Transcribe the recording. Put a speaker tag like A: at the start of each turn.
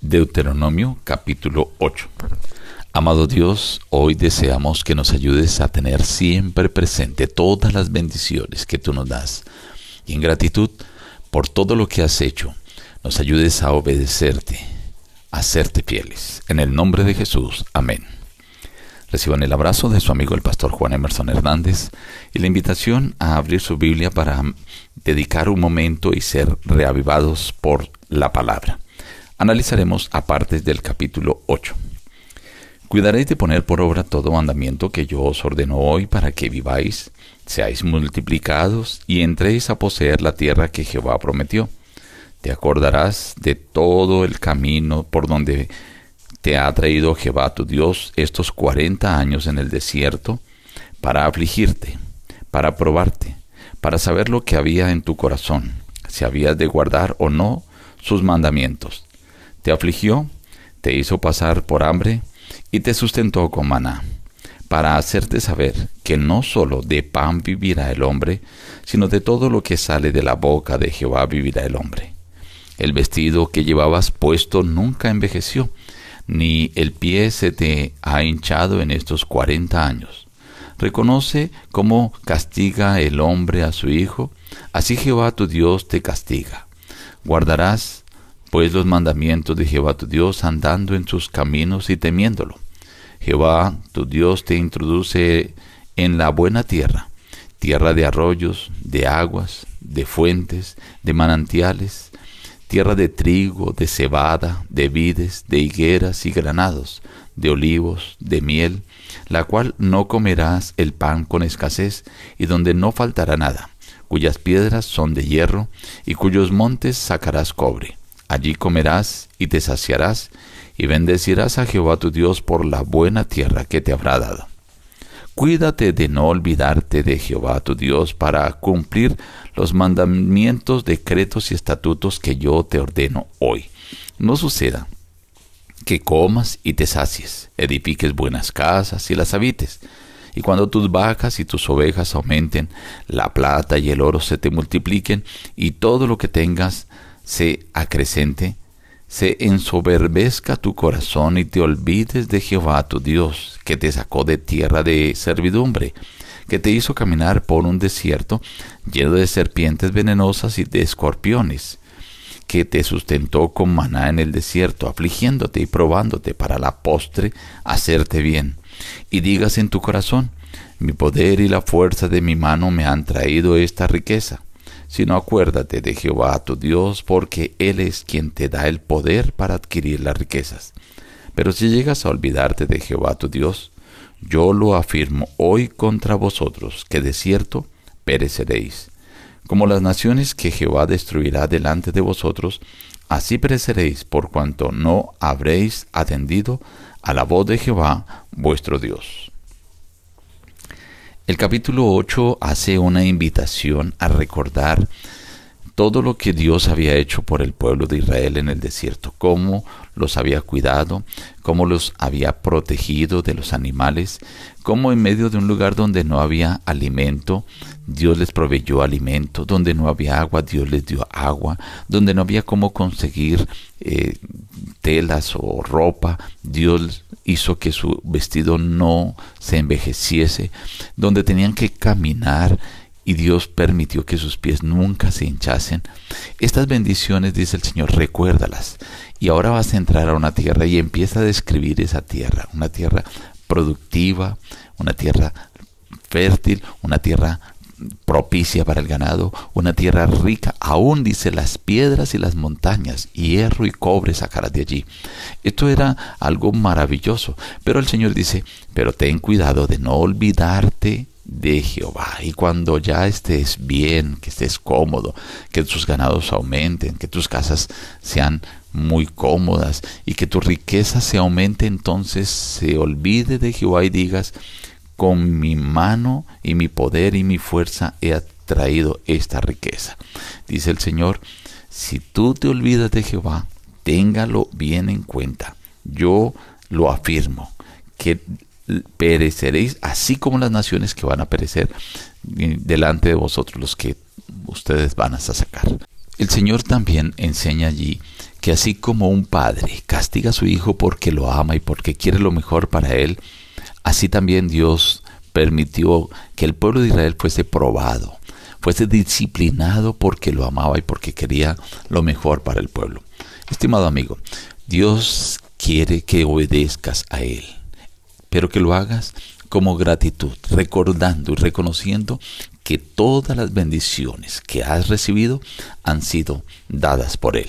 A: Deuteronomio capítulo 8. Amado Dios, hoy deseamos que nos ayudes a tener siempre presente todas las bendiciones que tú nos das y en gratitud por todo lo que has hecho, nos ayudes a obedecerte, a hacerte fieles. En el nombre de Jesús, amén. Reciban el abrazo de su amigo el pastor Juan Emerson Hernández y la invitación a abrir su Biblia para dedicar un momento y ser reavivados por la palabra analizaremos aparte del capítulo 8. Cuidaréis de poner por obra todo mandamiento que yo os ordeno hoy para que viváis, seáis multiplicados y entréis a poseer la tierra que Jehová prometió. Te acordarás de todo el camino por donde te ha traído Jehová tu Dios estos cuarenta años en el desierto para afligirte, para probarte, para saber lo que había en tu corazón, si habías de guardar o no sus mandamientos te afligió, te hizo pasar por hambre y te sustentó con maná, para hacerte saber que no sólo de pan vivirá el hombre, sino de todo lo que sale de la boca de Jehová vivirá el hombre. El vestido que llevabas puesto nunca envejeció, ni el pie se te ha hinchado en estos cuarenta años. Reconoce cómo castiga el hombre a su hijo, así Jehová tu Dios te castiga. Guardarás pues los mandamientos de Jehová tu Dios andando en sus caminos y temiéndolo. Jehová tu Dios te introduce en la buena tierra, tierra de arroyos, de aguas, de fuentes, de manantiales, tierra de trigo, de cebada, de vides, de higueras y granados, de olivos, de miel, la cual no comerás el pan con escasez, y donde no faltará nada, cuyas piedras son de hierro, y cuyos montes sacarás cobre Allí comerás y te saciarás, y bendecirás a Jehová tu Dios por la buena tierra que te habrá dado. Cuídate de no olvidarte de Jehová tu Dios para cumplir los mandamientos, decretos y estatutos que yo te ordeno hoy. No suceda que comas y te sacies, edifiques buenas casas y las habites, y cuando tus vacas y tus ovejas aumenten, la plata y el oro se te multipliquen, y todo lo que tengas se acrecente, se ensoberbezca tu corazón y te olvides de Jehová tu Dios, que te sacó de tierra de servidumbre, que te hizo caminar por un desierto lleno de serpientes venenosas y de escorpiones, que te sustentó con maná en el desierto, afligiéndote y probándote para la postre hacerte bien. Y digas en tu corazón, mi poder y la fuerza de mi mano me han traído esta riqueza sino acuérdate de Jehová tu Dios, porque Él es quien te da el poder para adquirir las riquezas. Pero si llegas a olvidarte de Jehová tu Dios, yo lo afirmo hoy contra vosotros, que de cierto pereceréis. Como las naciones que Jehová destruirá delante de vosotros, así pereceréis por cuanto no habréis atendido a la voz de Jehová vuestro Dios. El capítulo 8 hace una invitación a recordar todo lo que Dios había hecho por el pueblo de Israel en el desierto, cómo los había cuidado, cómo los había protegido de los animales, cómo en medio de un lugar donde no había alimento, Dios les proveyó alimento, donde no había agua, Dios les dio agua, donde no había cómo conseguir eh, telas o ropa, Dios hizo que su vestido no se envejeciese, donde tenían que caminar y Dios permitió que sus pies nunca se hinchasen. Estas bendiciones, dice el Señor, recuérdalas. Y ahora vas a entrar a una tierra y empieza a describir esa tierra, una tierra productiva, una tierra fértil, una tierra propicia para el ganado, una tierra rica, aún dice las piedras y las montañas, hierro y cobre sacarás de allí. Esto era algo maravilloso, pero el Señor dice, pero ten cuidado de no olvidarte de Jehová. Y cuando ya estés bien, que estés cómodo, que tus ganados aumenten, que tus casas sean muy cómodas y que tu riqueza se aumente, entonces se olvide de Jehová y digas, con mi mano y mi poder y mi fuerza he atraído esta riqueza. Dice el Señor, si tú te olvidas de Jehová, téngalo bien en cuenta. Yo lo afirmo, que pereceréis así como las naciones que van a perecer delante de vosotros, los que ustedes van a sacar. El Señor también enseña allí que así como un padre castiga a su hijo porque lo ama y porque quiere lo mejor para él, así también Dios permitió que el pueblo de Israel fuese probado, fuese disciplinado porque lo amaba y porque quería lo mejor para el pueblo. Estimado amigo, Dios quiere que obedezcas a Él, pero que lo hagas como gratitud, recordando y reconociendo que todas las bendiciones que has recibido han sido dadas por Él.